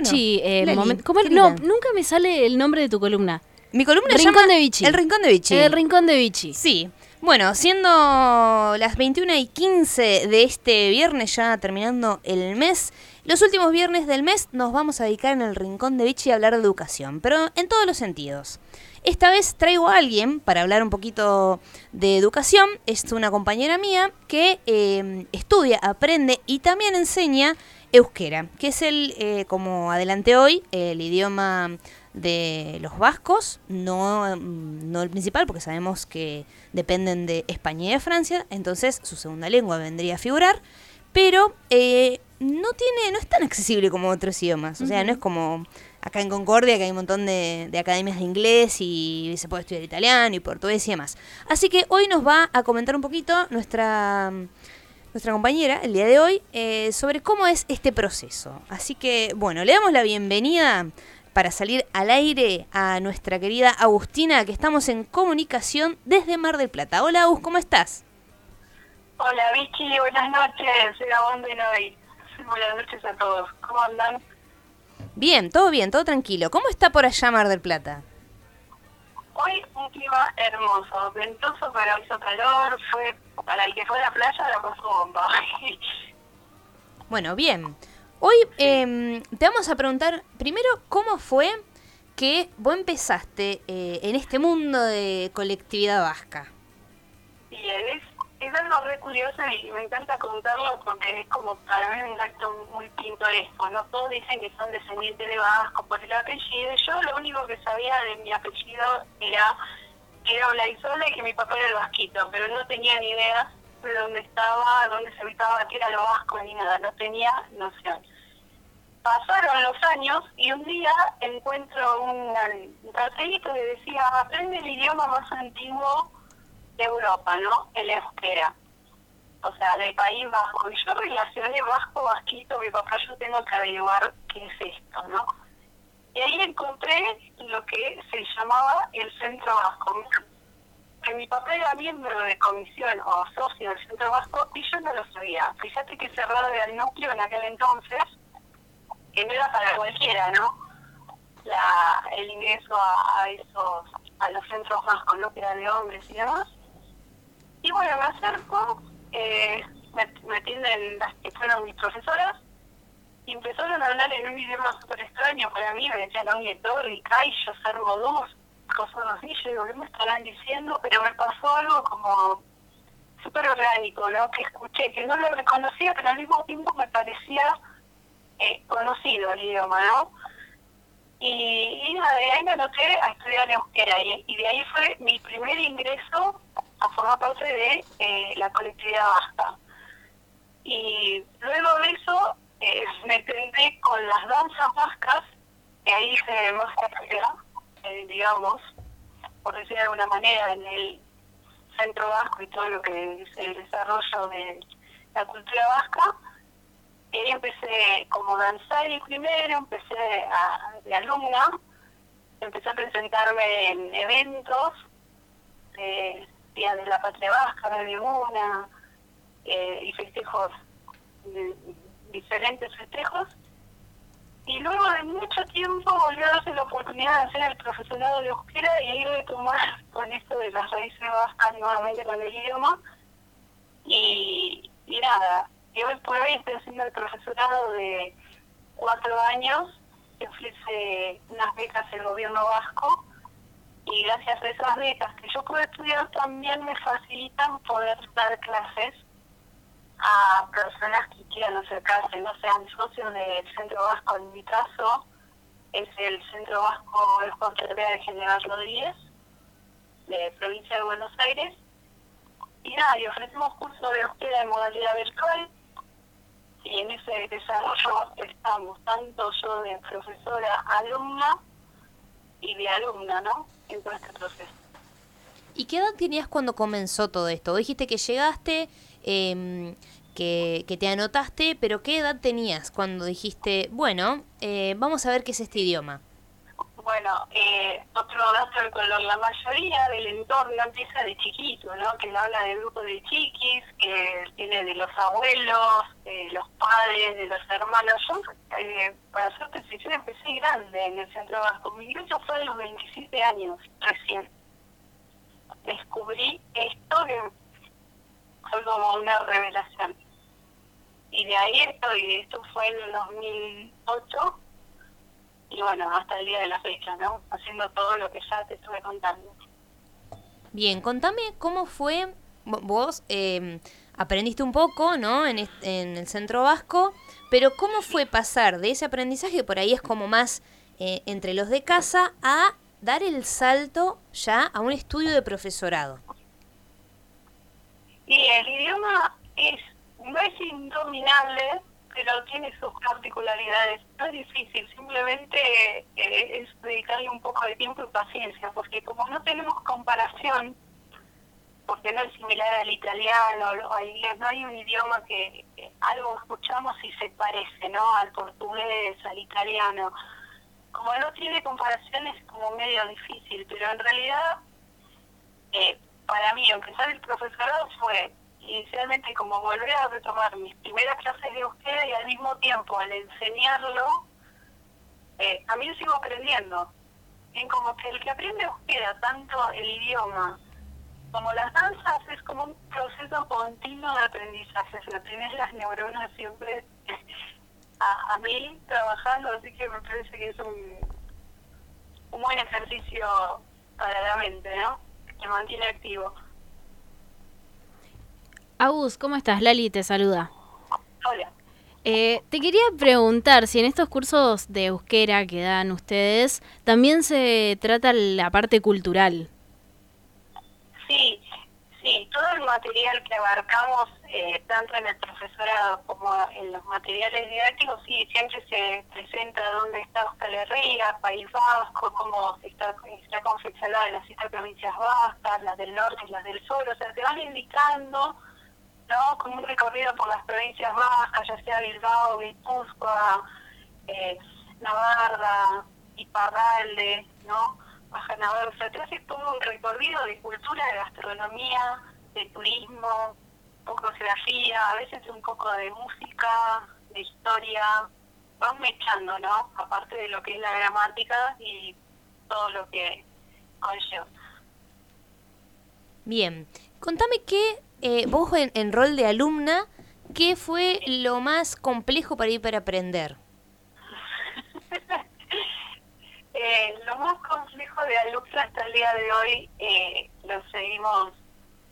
Eh, Bueno, Vichy, eh, Leli, moment- ¿cómo- querida. no, nunca me sale el nombre de tu columna. Mi columna Rincón llama de Vichy. El Rincón de Vichy. El Rincón de Vichy. Sí. Bueno, siendo las 21 y 15 de este viernes, ya terminando el mes, los últimos viernes del mes nos vamos a dedicar en el Rincón de Vichy a hablar de educación, pero en todos los sentidos. Esta vez traigo a alguien para hablar un poquito de educación. Es una compañera mía que eh, estudia, aprende y también enseña euskera, que es el, eh, como adelanté hoy, el idioma de los vascos, no, mm, no el principal, porque sabemos que dependen de España y de Francia, entonces su segunda lengua vendría a figurar, pero eh, no tiene, no es tan accesible como otros idiomas, o sea, no es como acá en Concordia que hay un montón de, de academias de inglés y se puede estudiar italiano y portugués y demás. Así que hoy nos va a comentar un poquito nuestra nuestra compañera el día de hoy eh, sobre cómo es este proceso. Así que, bueno, le damos la bienvenida para salir al aire a nuestra querida Agustina, que estamos en comunicación desde Mar del Plata. Hola, Agus, ¿cómo estás? Hola Vicky, buenas noches, Gabón de. Buenas noches a todos, ¿cómo andan? Bien, todo bien, todo tranquilo. ¿Cómo está por allá Mar del Plata? Hoy un clima hermoso, ventoso pero hizo calor, fue para el que fue a la playa la pasó bomba. Bueno, bien. Hoy em, te vamos a preguntar primero cómo fue que vos empezaste eh, en este mundo de colectividad vasca. y es, es algo re curioso y me encanta contarlo porque es como para mí un acto muy pintoresco, ¿no? Todos dicen que son descendientes de vasco por el apellido, yo lo único que sabía de mi apellido era que era Olaizola y que mi papá era el vasquito, pero no tenía ni idea de dónde estaba, dónde se ubicaba, que era lo vasco ni nada, no tenía noción. Pasaron los años y un día encuentro un cartelito que decía aprende el idioma más antiguo de Europa, ¿no? El euskera. O sea, del País Vasco. Y yo relacioné vasco, vasquito, mi papá, yo tengo que averiguar qué es esto, ¿no? Y ahí encontré lo que se llamaba el Centro Vasco. Que mi papá era miembro de comisión o socio del Centro Vasco y yo no lo sabía. Fíjate que cerrado era el núcleo en aquel entonces, que no era para cualquiera, ¿no? La, el ingreso a, esos, a los centros vascos, ¿no? Que eran de hombres y demás. Y bueno, me acerco, eh, me, atienden las que fueron mis profesoras y empezaron a hablar en un idioma súper extraño para mí, me decían Ongue Torri, Caillo, Servodús, cosas así, yo digo, ¿qué me estarán diciendo? Pero me pasó algo como súper orgánico, ¿no? Que escuché, que no lo reconocía, pero al mismo tiempo me parecía eh, conocido el idioma, ¿no? Y, y de ahí me anoté a estudiar euskera y, y de ahí fue mi primer ingreso a formar parte de eh, la colectividad vasca. Y luego de eso eh, me tendré con las danzas vascas, que ahí hice más carrera, eh, digamos, por decir de alguna manera, en el centro vasco y todo lo que es el desarrollo de la cultura vasca. Y ahí empecé como danzar primero, empecé a, de alumna, empecé a presentarme en eventos, eh, Día de la Patria Vasca, de Limuna, eh, y festejos, de- diferentes festejos. Y luego de mucho tiempo volvió a darse la oportunidad de hacer el profesorado de euskera y ahí retomar con esto de las raíces vascas nuevamente con el idioma. Y, nada, y hoy por hoy estoy haciendo el profesorado de cuatro años que ofrece unas becas el gobierno vasco y gracias a esas becas que yo puedo estudiar también me facilitan poder dar clases a personas que quieran acercarse, no sean socios del Centro Vasco en mi caso, es el Centro Vasco de Juan de General Rodríguez, de provincia de Buenos Aires. Y nada, y ofrecemos cursos de euskera en modalidad virtual, y en ese desarrollo estamos, tanto yo de profesora, alumna y de alumna, ¿no? ¿Y qué edad tenías cuando comenzó todo esto? Dijiste que llegaste, em, que, que te anotaste, pero ¿qué edad tenías cuando dijiste, bueno, eh, vamos a ver qué es este idioma? Bueno, eh, otro dato de color, la mayoría del entorno empieza de chiquito, ¿no? Que habla de grupo de chiquis, que tiene de los abuelos, de los padres, de los hermanos. Yo, eh, para ser sincera, empecé grande en el Centro Vasco. Mi ingreso fue a los 27 años, recién. Descubrí esto que fue como una revelación. Y de ahí estoy, esto fue en el 2008 y bueno, hasta el día de la fecha, ¿no? Haciendo todo lo que ya te estuve contando. Bien, contame cómo fue, vos eh, aprendiste un poco, ¿no? En, en, el centro vasco, pero cómo fue pasar de ese aprendizaje, por ahí es como más eh, entre los de casa, a dar el salto ya a un estudio de profesorado. Y el idioma es no es indominable, pero tiene sus particularidades. No es difícil, simplemente eh, es dedicarle un poco de tiempo y paciencia, porque como no tenemos comparación, porque no es similar al italiano al inglés, no hay un idioma que, algo escuchamos y se parece, ¿no? Al portugués, al italiano. Como no tiene comparación es como medio difícil, pero en realidad, eh, para mí, empezar el profesorado fue inicialmente como volver a retomar mis primeras clases de euskera y al mismo tiempo al enseñarlo, eh, también sigo aprendiendo. En como que el que aprende euskera, tanto el idioma como las danzas, es como un proceso continuo de aprendizaje. O sea, tienes las neuronas siempre a, a mí trabajando, así que me parece que es un, un buen ejercicio para la mente, ¿no? Que mantiene activo. Agus, ¿cómo estás? Lali te saluda. Hola. Eh, te quería preguntar si en estos cursos de euskera que dan ustedes también se trata la parte cultural. Sí, sí, todo el material que abarcamos, eh, tanto en el profesorado como en los materiales didácticos, sí, siempre se presenta dónde está Euskal Herria, País Vasco, cómo está, está confeccionada las siete provincias vascas, las del norte y las del sur, o sea, se van indicando ¿no? Con un recorrido por las provincias bajas, ya sea Bilbao, Guipúzcoa, eh, Navarra, Iparralde, ¿no? Baja Navarra, o sea, te hace todo un recorrido de cultura, de gastronomía, de turismo, un poco de geografía, a veces un poco de música, de historia, van mechando, ¿no? Aparte de lo que es la gramática y todo lo que conlleva. Bien, contame qué eh, vos en, rol de alumna, ¿qué fue lo más complejo para ir para aprender? eh, lo más complejo de alumna hasta el día de hoy eh, lo seguimos,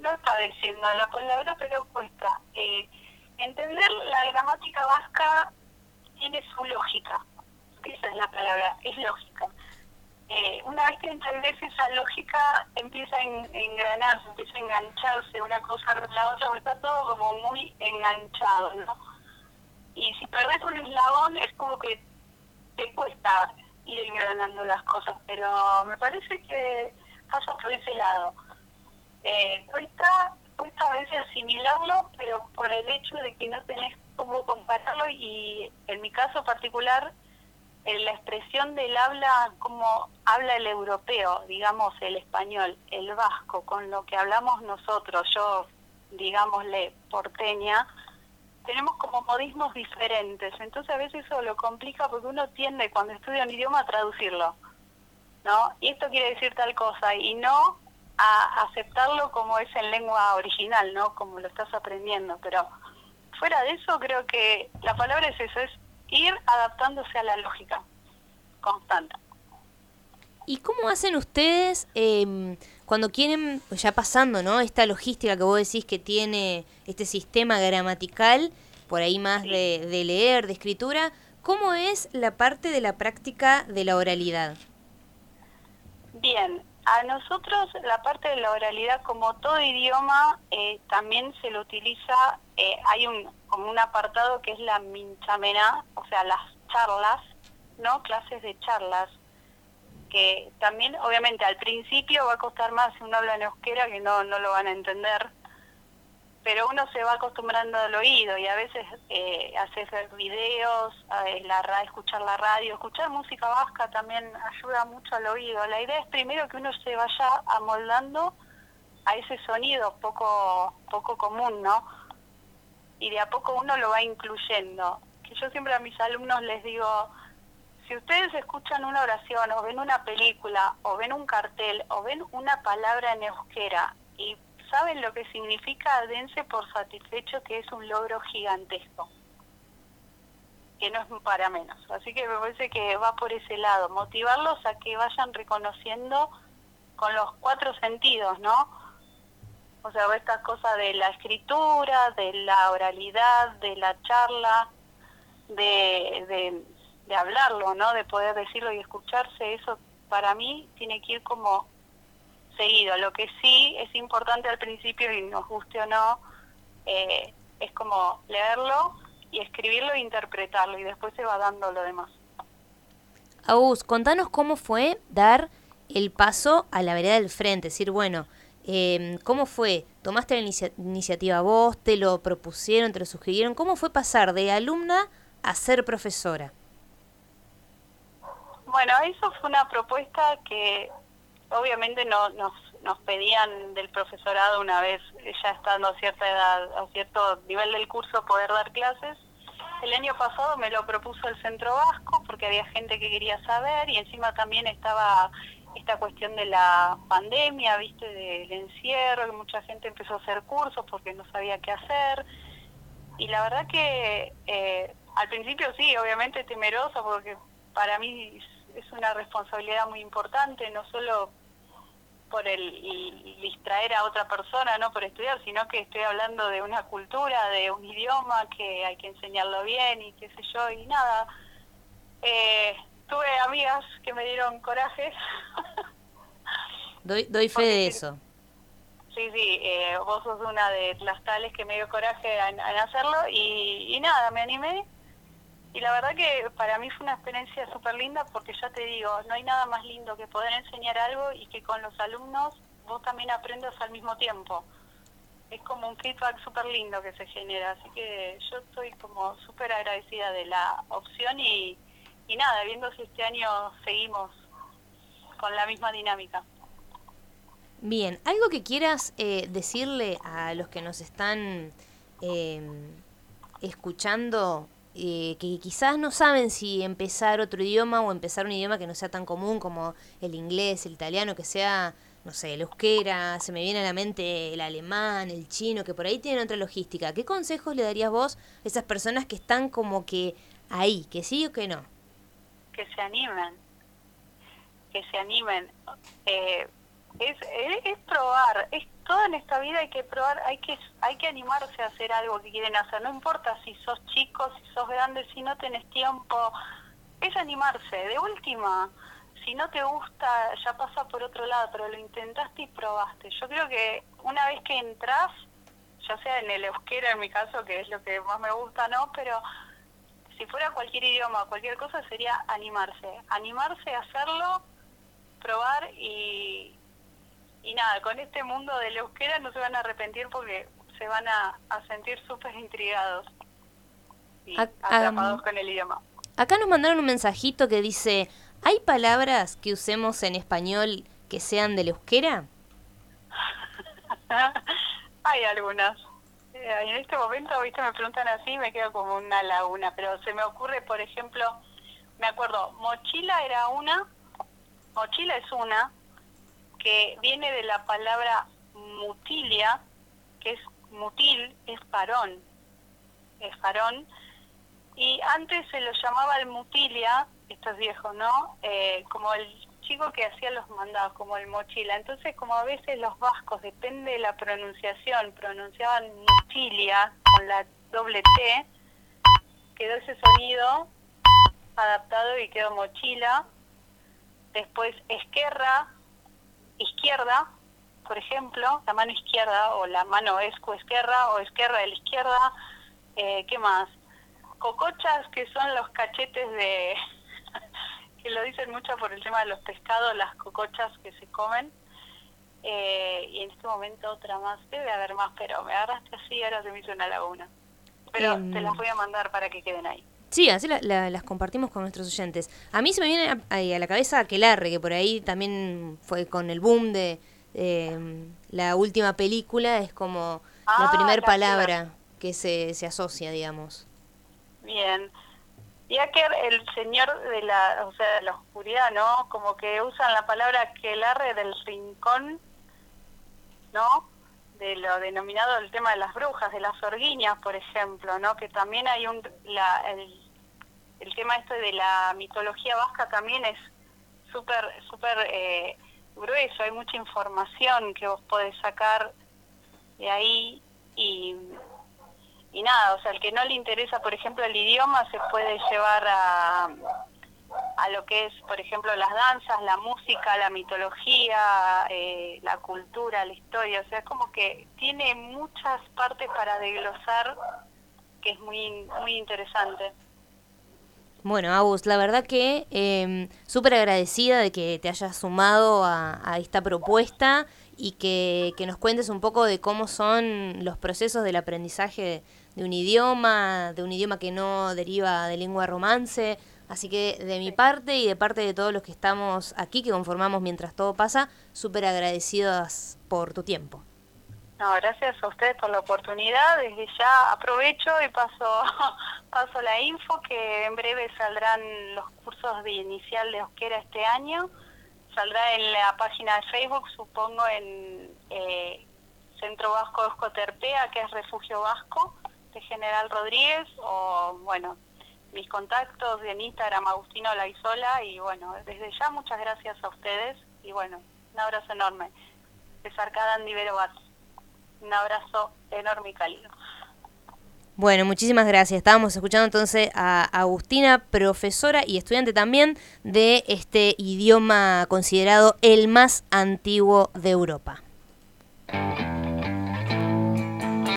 no padeciendo la palabra, pero cuesta. Eh, entender la gramática vasca tiene su lógica. Esa es la palabra, es lógica. Eh, una vez que entendés esa lógica, empieza a engranarse, empieza a engancharse una cosa con la otra, está todo como muy enganchado, ¿no? Y si perdés un eslabón, es como que te cuesta ir engranando las cosas, pero me parece que pasa por ese lado. Eh, cuesta, cuesta a veces asimilarlo, pero por el hecho de que no tenés cómo compararlo y en mi caso particular la expresión del habla como habla el europeo, digamos el español, el vasco, con lo que hablamos nosotros, yo, digámosle, porteña, tenemos como modismos diferentes. Entonces a veces eso lo complica porque uno tiende cuando estudia un idioma a traducirlo, ¿no? Y esto quiere decir tal cosa y no a aceptarlo como es en lengua original, ¿no? Como lo estás aprendiendo, pero fuera de eso creo que la palabra es eso, es ir adaptándose a la lógica constante. ¿Y cómo hacen ustedes em, cuando quieren, ya pasando, ¿no? Esta logística que vos decís que tiene este sistema gramatical, por ahí más de, de leer, de escritura, ¿cómo es la parte de la práctica de la oralidad? Bien, a nosotros la parte de la oralidad, como todo idioma, eh, también se lo utiliza, eh, hay un como un apartado que es la minchamena, o sea, las charlas, ¿no? Clases de charlas, que también, obviamente, al principio va a costar más si uno habla en euskera, que no, no lo van a entender, pero uno se va acostumbrando al oído y a veces eh, hacer videos, la, escuchar la radio, escuchar música vasca también ayuda mucho al oído. La idea es primero que uno se vaya amoldando a ese sonido poco, poco común, ¿no? Y de a poco uno lo va incluyendo. Que yo siempre a mis alumnos les digo, si ustedes escuchan una oración o ven una película o ven un cartel o ven una palabra en euskera y saben lo que significa, dense por satisfecho que es un logro gigantesco, que no es para menos. Así que me parece que va por ese lado, motivarlos a que vayan reconociendo con los cuatro sentidos, ¿no? O sea, esta cosa de la escritura, de la oralidad, de la charla, de, de, de hablarlo, ¿no? De poder decirlo y escucharse, eso para mí tiene que ir como seguido. Lo que sí es importante al principio, y nos guste o no, eh, es como leerlo y escribirlo e interpretarlo, y después se va dando lo demás. Agus, contanos cómo fue dar el paso a la vereda del frente, es decir, bueno, eh, ¿cómo fue? ¿Tomaste la iniciativa vos? ¿Te lo propusieron? ¿Te lo sugirieron? ¿Cómo fue pasar de alumna a ser profesora? Bueno, eso fue una propuesta que obviamente no, nos, pedían del profesorado una vez ya estando a cierta edad, a cierto nivel del curso poder dar clases. El año pasado me lo propuso el Centro Vasco porque había gente que quería saber y encima también estaba esta cuestión de la pandemia, viste, del encierro, que mucha gente empezó a hacer cursos porque no sabía qué hacer. Y la verdad que eh, al principio sí, obviamente temerosa porque para mí es una responsabilidad muy importante, no solo por el distraer a otra persona, no por estudiar, sino que estoy hablando de una cultura, de un idioma que hay que enseñarlo bien y qué sé yo, y nada. Eh, tuve amigas que me dieron coraje. doy, doy fe de eso. Sí, sí, eh, vos sos una de las tales que me dio coraje en, hacerlo y, y nada, me animé y la verdad que para mí fue una experiencia súper linda porque ya te digo, no hay nada más lindo que poder enseñar algo y que con los alumnos vos también aprendas al mismo tiempo. Es como un feedback súper lindo que se genera, así que yo estoy como súper agradecida de la opción y, y nada, viendo si este año seguimos con la misma dinámica. Bien, algo que quieras eh, decirle a los que nos están eh, escuchando eh, que quizás no saben si empezar otro idioma o empezar un idioma que no sea tan común como el inglés, el italiano, que sea, no sé, el euskera, se me viene a la mente el alemán, el chino, que por ahí tienen otra logística. ¿Qué consejos le darías vos a esas personas que están como que ahí, que sí o que no? Que se animen, que se animen. Eh, es, es, probar, es todo en esta vida hay que probar, hay que hay que animarse a hacer algo que quieren hacer, no importa si sos chico, si sos grande, si no tenés tiempo, es animarse, de última, si no te gusta ya pasa por otro lado, pero lo intentaste y probaste. Yo creo que una vez que entras, ya sea en el euskera en mi caso, que es lo que más me gusta, ¿no? Pero si fuera cualquier idioma, cualquier cosa, sería animarse, animarse a hacerlo, probar y, y nada, con este mundo de la euskera no se van a arrepentir porque se van a, sentir súper intrigados y atrapados con el idioma. Acá nos mandaron un mensajito que dice, ¿hay palabras que usemos en español que sean de la euskera? hay algunas. Eh, en este momento, viste, me preguntan así me quedo como una laguna, pero se me ocurre, por ejemplo, me acuerdo, mochila era una, mochila es una, que viene de la palabra mutilia, que es mutil, es parón, es parón, y antes se lo llamaba el mutilia, esto es viejo, ¿no? Eh, como el chico que hacía los mandados, como el mochila. Entonces, como a veces los vascos, depende de la pronunciación, pronunciaban mutilia con la doble T, quedó ese sonido adaptado y quedó mochila. Después, esquerra, izquierda, por ejemplo, la mano izquierda o la mano esco izquierda o izquierda de la izquierda, eh, ¿qué más? Cocochas, que son los cachetes de, que lo dicen mucho por el tema de los pescados, las cocochas que se comen. eh, y en este momento otra más, debe haber más, pero me agarraste así y ahora se me hizo una laguna. Pero Em. te las voy a mandar para que queden ahí. Sí, así la- la- las compartimos con nuestros oyentes. A mí se me viene a, a la cabeza Aquelarre, que por ahí también fue con el boom de eh, la última película, es como la Ah, primer la palabra que se, se asocia, digamos. Bien. Y Aker, el señor de la, o sea, de la oscuridad, ¿no? Como que usan la palabra aquelarre del rincón, ¿no? De lo denominado el tema de las brujas, de las orguiñas, por ejemplo, ¿no? Que también hay un, la, el, el tema este de la mitología vasca también es súper, súper eh, grueso, hay mucha información que vos podés sacar de ahí y y nada, o sea, el que no le interesa, por ejemplo, el idioma se puede llevar a, a lo que es, por ejemplo, las danzas, la música, la mitología, eh, la cultura, la historia, o sea, es como que tiene muchas partes para desglosar que es muy, muy interesante. Bueno, Agus, la verdad que eh, súper agradecida de que te hayas sumado a, a esta propuesta y que, que nos cuentes un poco de cómo son los procesos del aprendizaje de un idioma, de un idioma que no deriva de lengua romance. Así que de mi parte y de parte de todos los que estamos aquí, que conformamos mientras todo pasa, súper agradecidas por tu tiempo. No, gracias a ustedes por la oportunidad. Desde ya aprovecho y paso, paso la info que en breve saldrán los cursos de inicial de Osquera este año. Saldrá en la página de Facebook, supongo, en eh, Centro Vasco Escoterpea, que es Refugio Vasco, de General Rodríguez, o bueno, mis contactos en Instagram, Agustino Laizola, y bueno, desde ya muchas gracias a ustedes, y bueno, un abrazo enorme. De Sarcada Andivero. Un abrazo enorme y cálido. Bueno, muchísimas gracias. Estábamos escuchando entonces a Agustina, profesora y estudiante también de este idioma considerado el más antiguo de Europa.